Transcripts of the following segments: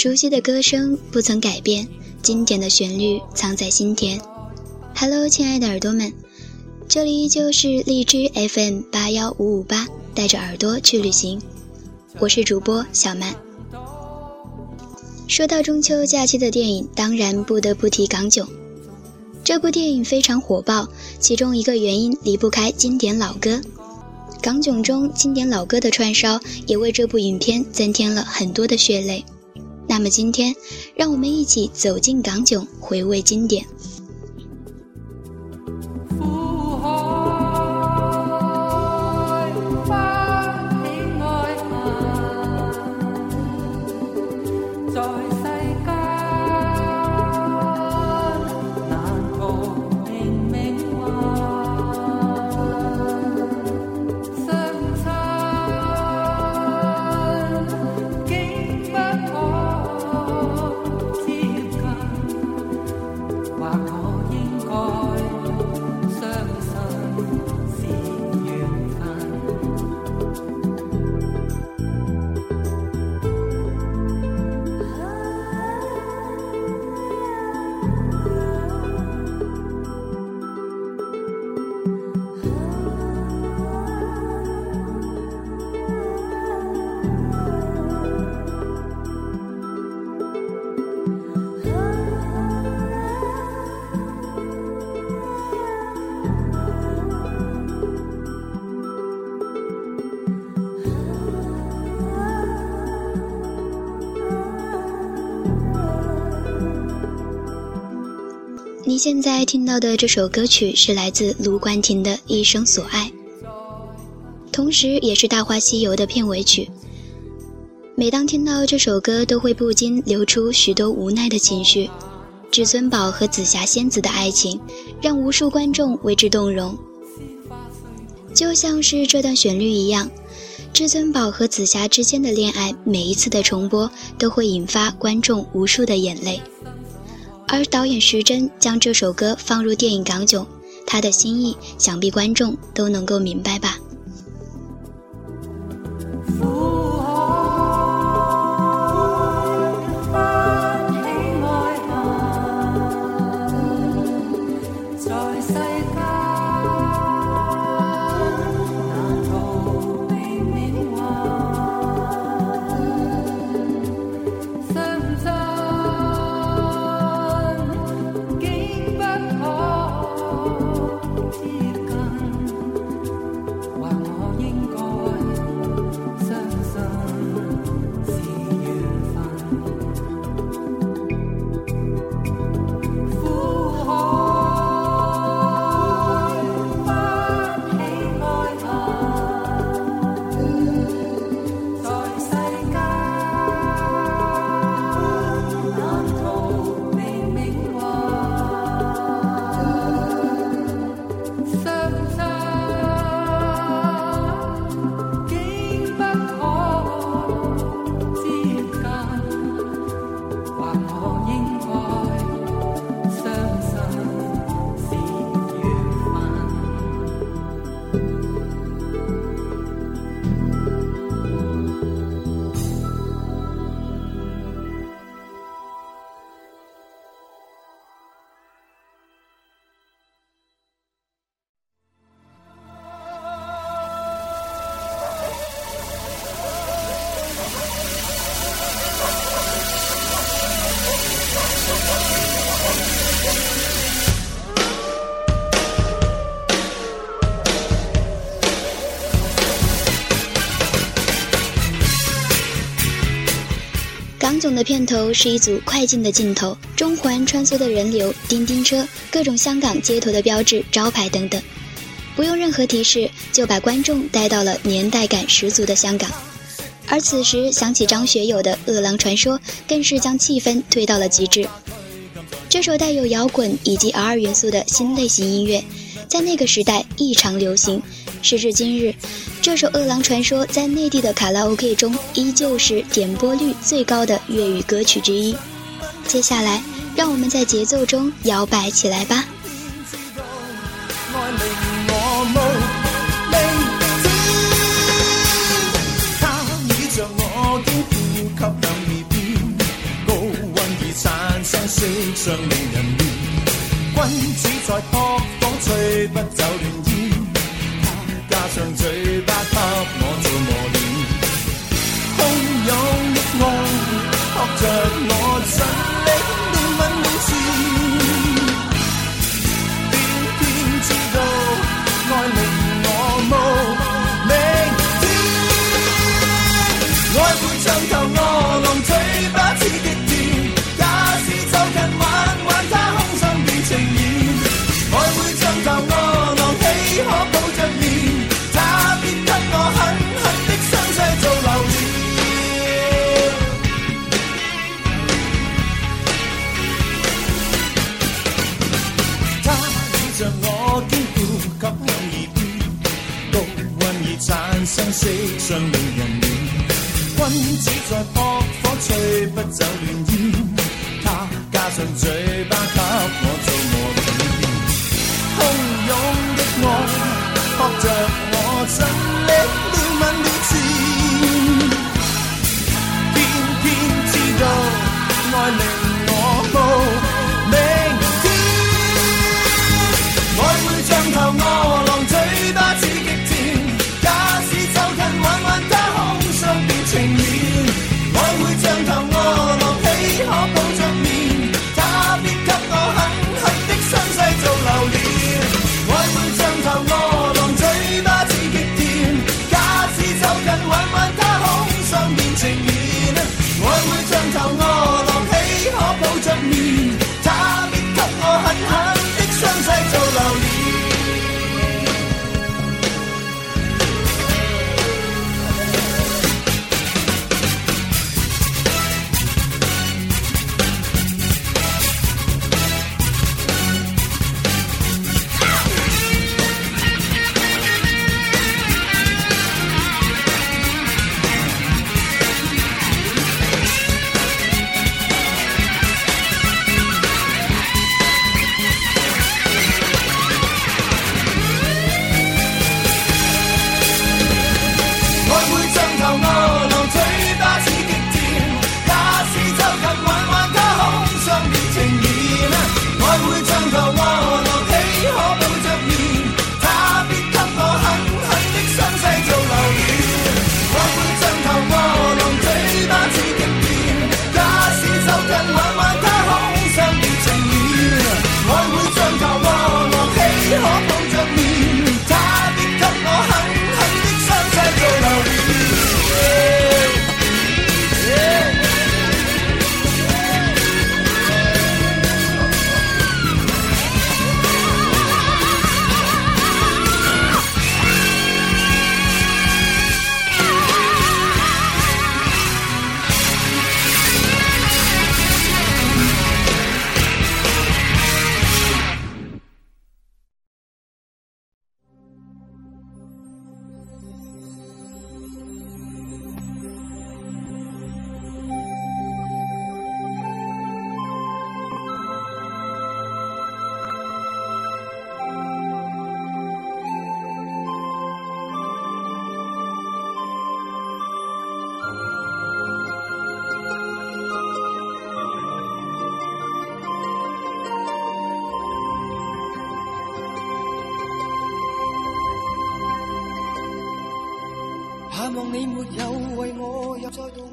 熟悉的歌声不曾改变，经典的旋律藏在心田。Hello，亲爱的耳朵们，这里依旧是荔枝 FM 八幺五五八，带着耳朵去旅行。我是主播小曼。说到中秋假期的电影，当然不得不提《港囧》。这部电影非常火爆，其中一个原因离不开经典老歌。《港囧》中经典老歌的串烧，也为这部影片增添了很多的血泪。那么今天，让我们一起走进《港囧》，回味经典。你现在听到的这首歌曲是来自卢冠廷的《一生所爱》，同时也是《大话西游》的片尾曲。每当听到这首歌，都会不禁流出许多无奈的情绪。至尊宝和紫霞仙子的爱情，让无数观众为之动容。就像是这段旋律一样，至尊宝和紫霞之间的恋爱，每一次的重播都会引发观众无数的眼泪。而导演徐峥将这首歌放入电影《港囧》，他的心意想必观众都能够明白吧。的片头是一组快进的镜头，中环穿梭的人流、叮叮车、各种香港街头的标志、招牌等等，不用任何提示就把观众带到了年代感十足的香港。而此时响起张学友的《饿狼传说》，更是将气氛推到了极致。这首带有摇滚以及 R 元素的新类型音乐，在那个时代异常流行。时至今日，这首《饿狼传说》在内地的卡拉 OK 中依旧是点播率最高的粤语歌曲之一。接下来，让我们在节奏中摇摆起来吧。君子在扑火吹不走，上嘴巴给我做磨练，汹涌的爱扑着我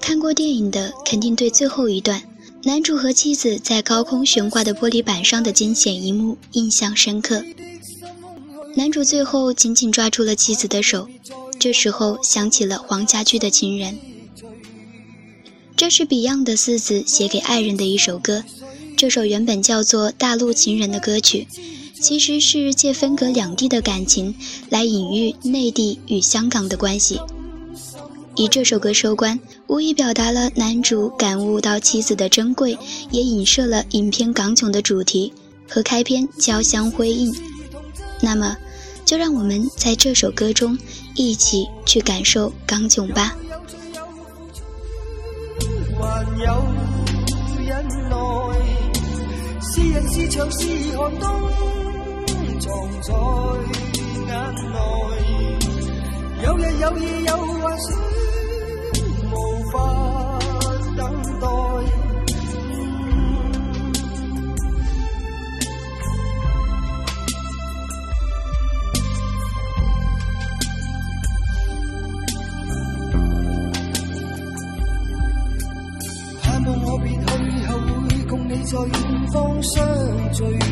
看过电影的肯定对最后一段男主和妻子在高空悬挂的玻璃板上的惊险一幕印象深刻。男主最后紧紧抓住了妻子的手，这时候想起了黄家驹的《情人》，这是 Beyond 的四子写给爱人的一首歌。这首原本叫做《大陆情人》的歌曲，其实是借分隔两地的感情来隐喻内地与香港的关系。以这首歌收官，无疑表达了男主感悟到妻子的珍贵，也影射了影片《港囧》的主题和开篇交相辉映。那么，就让我们在这首歌中一起去感受港囧吧。有日有夜有幻想，无法等待。盼望我别去，后会共你在远方相聚。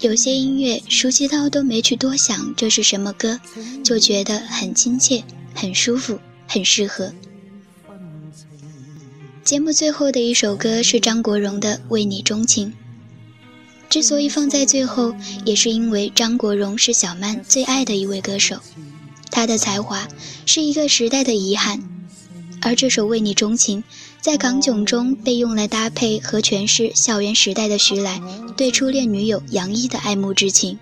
有些音乐熟悉到都没去多想这是什么歌，就觉得很亲切、很舒服、很适合。节目最后的一首歌是张国荣的《为你钟情》。之所以放在最后，也是因为张国荣是小曼最爱的一位歌手，他的才华是一个时代的遗憾，而这首《为你钟情》在港囧中被用来搭配和诠释校园时代的徐来对初恋女友杨一的爱慕之情。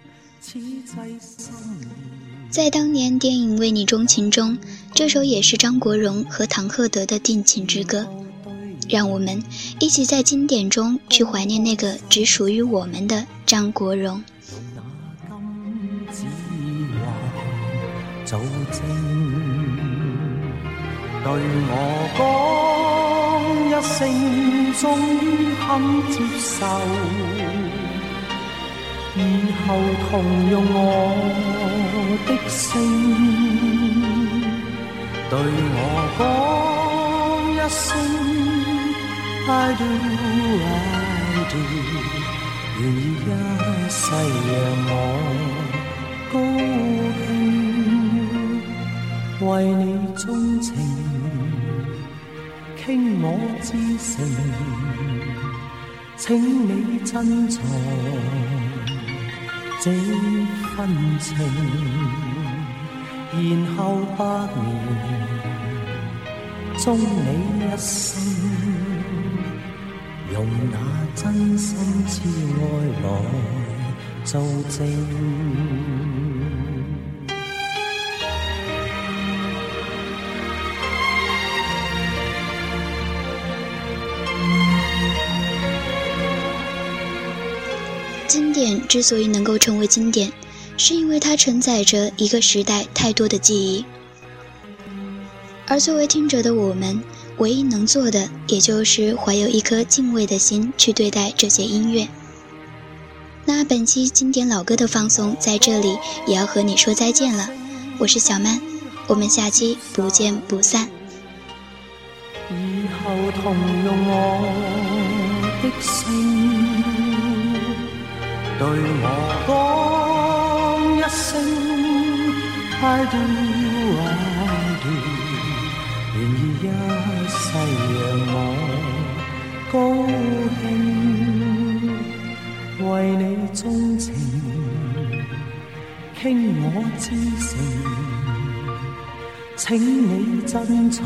在当年电影《为你钟情》中，这首也是张国荣和唐鹤德的定情之歌。让我们一起在经典中去怀念那个只属于我们的张國榮。那金对，我讲一声，终于肯接受，以后同用我的姓，对我讲一声。I do, I do，愿意一世让我高兴，為你鍾情，傾我至誠，請你珍藏這份情，然後百年终你一生。用那真心之愛來做證。之所以能够成为经典，是因为它承载着一个时代太多的记忆。而作为听者的我们，唯一能做的，也就是怀有一颗敬畏的心去对待这些音乐。那本期经典老歌的放送在这里也要和你说再见了，我是小曼，我们下期不见不散。以后同用我的声，对我讲一声 I do I do，愿意一世让我高兴，为你钟情，倾我至诚，请你珍藏。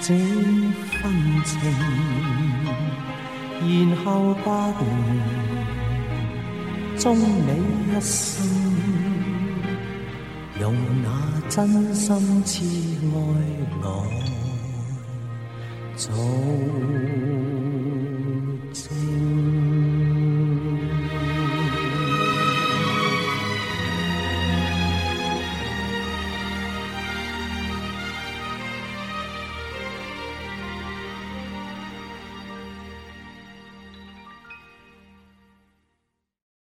这份情，然后百年终你一生，用那真心痴爱来做。